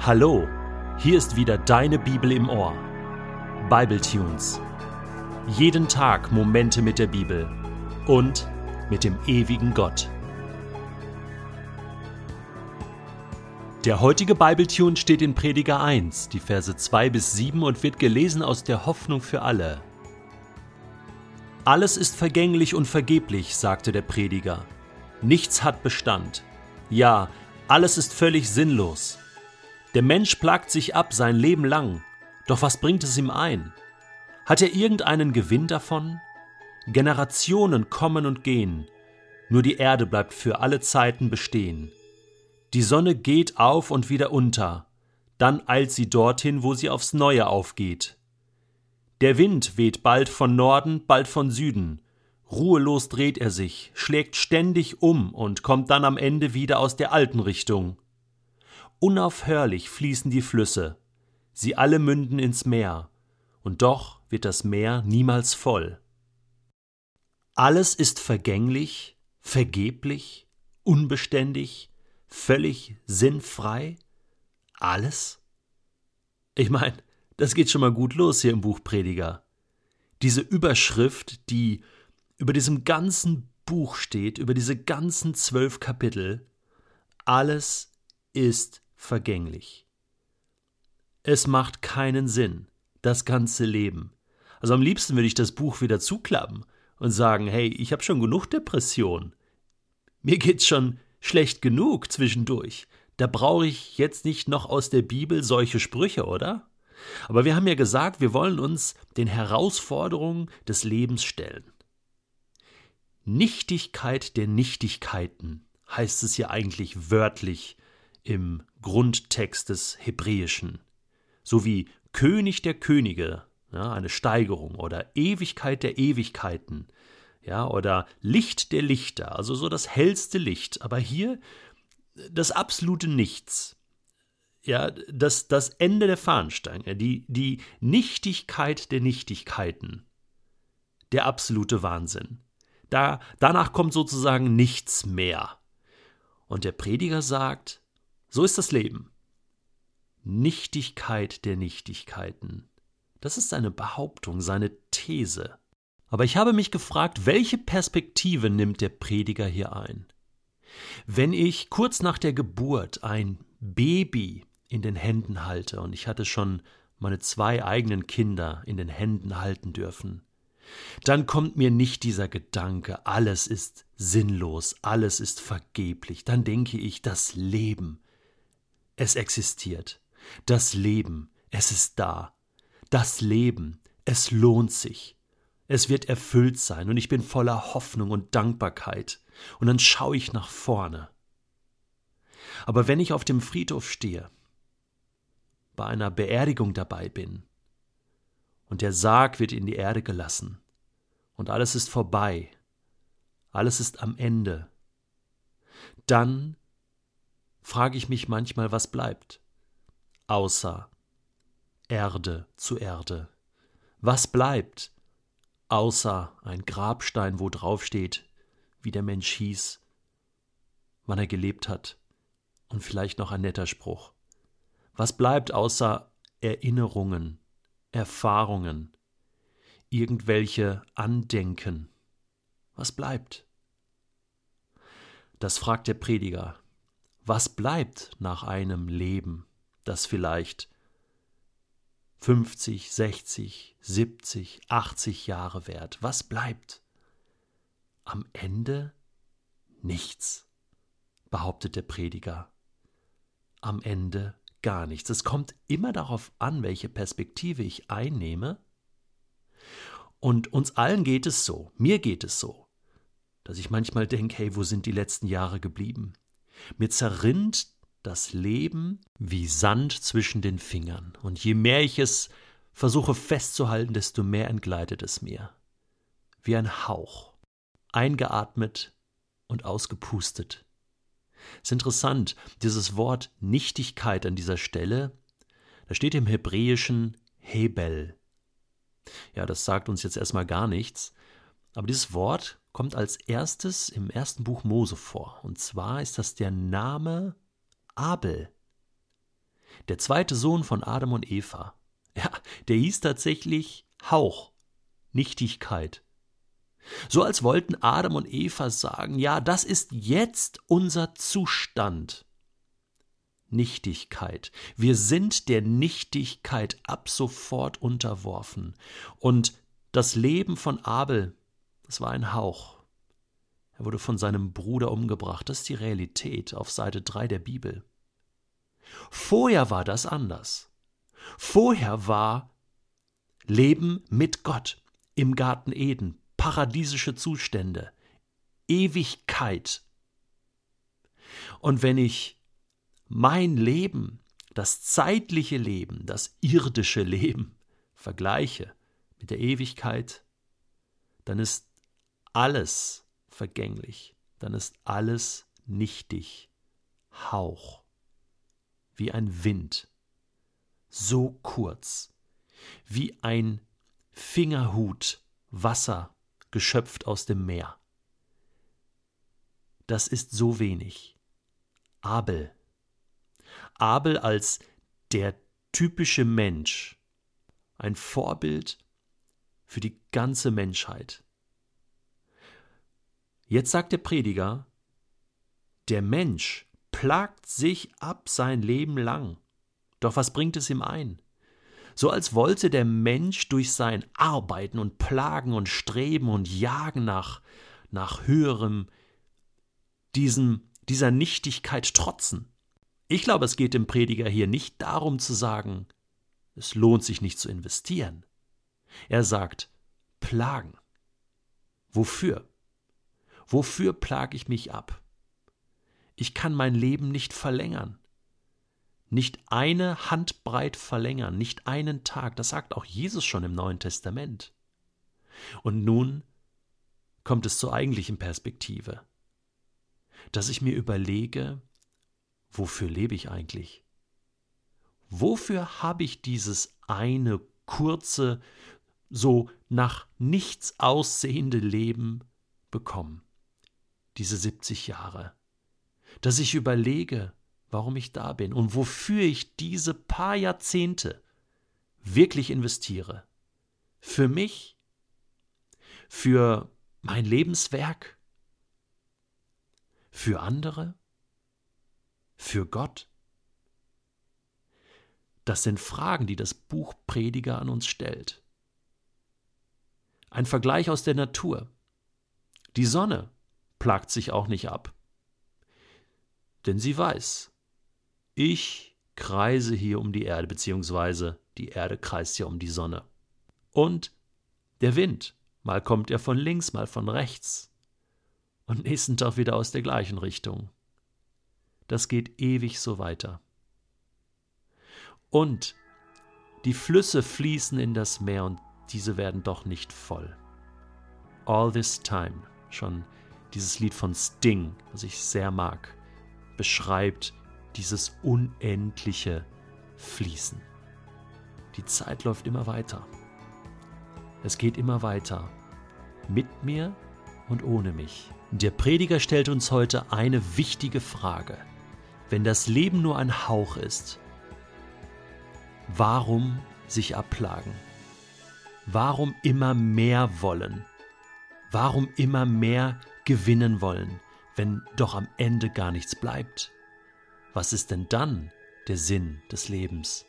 Hallo, hier ist wieder deine Bibel im Ohr. Bible Tunes. Jeden Tag Momente mit der Bibel und mit dem ewigen Gott. Der heutige Bibletune steht in Prediger 1, die Verse 2 bis 7 und wird gelesen aus der Hoffnung für alle. Alles ist vergänglich und vergeblich, sagte der Prediger. Nichts hat Bestand. Ja, alles ist völlig sinnlos. Der Mensch plagt sich ab sein Leben lang, doch was bringt es ihm ein? Hat er irgendeinen Gewinn davon? Generationen kommen und gehen, nur die Erde bleibt für alle Zeiten bestehen. Die Sonne geht auf und wieder unter, dann eilt sie dorthin, wo sie aufs Neue aufgeht. Der Wind weht bald von Norden, bald von Süden, ruhelos dreht er sich, schlägt ständig um und kommt dann am Ende wieder aus der alten Richtung. Unaufhörlich fließen die Flüsse, sie alle münden ins Meer, und doch wird das Meer niemals voll. Alles ist vergänglich, vergeblich, unbeständig, völlig sinnfrei? Alles? Ich meine, das geht schon mal gut los hier im Buch Prediger. Diese Überschrift, die über diesem ganzen Buch steht, über diese ganzen zwölf Kapitel, alles ist vergänglich. Es macht keinen Sinn, das ganze Leben. Also am liebsten würde ich das Buch wieder zuklappen und sagen, hey, ich habe schon genug Depression. Mir geht's schon schlecht genug zwischendurch. Da brauche ich jetzt nicht noch aus der Bibel solche Sprüche, oder? Aber wir haben ja gesagt, wir wollen uns den Herausforderungen des Lebens stellen. Nichtigkeit der Nichtigkeiten heißt es ja eigentlich wörtlich im Grundtext des Hebräischen, sowie König der Könige, ja, eine Steigerung, oder Ewigkeit der Ewigkeiten, ja, oder Licht der Lichter, also so das hellste Licht, aber hier das absolute Nichts. Ja, das, das Ende der Fahnenstange, die, die Nichtigkeit der Nichtigkeiten, der absolute Wahnsinn. Da, danach kommt sozusagen nichts mehr. Und der Prediger sagt, so ist das Leben. Nichtigkeit der Nichtigkeiten. Das ist seine Behauptung, seine These. Aber ich habe mich gefragt, welche Perspektive nimmt der Prediger hier ein? Wenn ich kurz nach der Geburt ein Baby in den Händen halte, und ich hatte schon meine zwei eigenen Kinder in den Händen halten dürfen, dann kommt mir nicht dieser Gedanke, alles ist sinnlos, alles ist vergeblich, dann denke ich, das Leben, es existiert. Das Leben, es ist da. Das Leben, es lohnt sich. Es wird erfüllt sein und ich bin voller Hoffnung und Dankbarkeit. Und dann schaue ich nach vorne. Aber wenn ich auf dem Friedhof stehe, bei einer Beerdigung dabei bin, und der Sarg wird in die Erde gelassen, und alles ist vorbei, alles ist am Ende, dann frage ich mich manchmal, was bleibt, außer Erde zu Erde. Was bleibt, außer ein Grabstein, wo drauf steht, wie der Mensch hieß, wann er gelebt hat, und vielleicht noch ein netter Spruch. Was bleibt außer Erinnerungen, Erfahrungen, irgendwelche Andenken? Was bleibt? Das fragt der Prediger. Was bleibt nach einem Leben, das vielleicht 50, 60, 70, 80 Jahre währt? Was bleibt? Am Ende nichts, behauptet der Prediger. Am Ende gar nichts. Es kommt immer darauf an, welche Perspektive ich einnehme. Und uns allen geht es so, mir geht es so, dass ich manchmal denke, hey, wo sind die letzten Jahre geblieben? Mir zerrinnt das Leben wie Sand zwischen den Fingern, und je mehr ich es versuche festzuhalten, desto mehr entgleitet es mir. Wie ein Hauch, eingeatmet und ausgepustet. Es ist interessant, dieses Wort Nichtigkeit an dieser Stelle, da steht im Hebräischen Hebel. Ja, das sagt uns jetzt erstmal gar nichts, aber dieses Wort kommt als erstes im ersten Buch Mose vor. Und zwar ist das der Name Abel. Der zweite Sohn von Adam und Eva. Ja, der hieß tatsächlich Hauch, Nichtigkeit. So als wollten Adam und Eva sagen, ja, das ist jetzt unser Zustand. Nichtigkeit. Wir sind der Nichtigkeit ab sofort unterworfen. Und das Leben von Abel, das war ein Hauch. Er wurde von seinem Bruder umgebracht. Das ist die Realität auf Seite 3 der Bibel. Vorher war das anders. Vorher war Leben mit Gott im Garten Eden, paradiesische Zustände, Ewigkeit. Und wenn ich mein Leben, das zeitliche Leben, das irdische Leben vergleiche mit der Ewigkeit, dann ist alles vergänglich, dann ist alles nichtig, Hauch, wie ein Wind, so kurz, wie ein Fingerhut Wasser geschöpft aus dem Meer. Das ist so wenig. Abel. Abel als der typische Mensch, ein Vorbild für die ganze Menschheit. Jetzt sagt der Prediger, der Mensch plagt sich ab sein Leben lang. Doch was bringt es ihm ein? So als wollte der Mensch durch sein Arbeiten und Plagen und Streben und Jagen nach, nach höherem, diesem, dieser Nichtigkeit trotzen. Ich glaube, es geht dem Prediger hier nicht darum zu sagen, es lohnt sich nicht zu investieren. Er sagt, plagen. Wofür? Wofür plage ich mich ab? Ich kann mein Leben nicht verlängern. Nicht eine Handbreit verlängern, nicht einen Tag. Das sagt auch Jesus schon im Neuen Testament. Und nun kommt es zur eigentlichen Perspektive, dass ich mir überlege, wofür lebe ich eigentlich? Wofür habe ich dieses eine kurze, so nach nichts aussehende Leben bekommen? Diese 70 Jahre, dass ich überlege, warum ich da bin und wofür ich diese paar Jahrzehnte wirklich investiere. Für mich, für mein Lebenswerk, für andere, für Gott. Das sind Fragen, die das Buch Prediger an uns stellt. Ein Vergleich aus der Natur. Die Sonne plagt sich auch nicht ab. Denn sie weiß, ich kreise hier um die Erde, beziehungsweise die Erde kreist ja um die Sonne. Und der Wind, mal kommt er von links, mal von rechts. Und nächsten Tag wieder aus der gleichen Richtung. Das geht ewig so weiter. Und die Flüsse fließen in das Meer und diese werden doch nicht voll. All this time, schon dieses Lied von Sting, was ich sehr mag, beschreibt dieses unendliche Fließen. Die Zeit läuft immer weiter. Es geht immer weiter. Mit mir und ohne mich. Der Prediger stellt uns heute eine wichtige Frage. Wenn das Leben nur ein Hauch ist, warum sich abplagen? Warum immer mehr wollen? Warum immer mehr gewinnen wollen, wenn doch am Ende gar nichts bleibt? Was ist denn dann der Sinn des Lebens?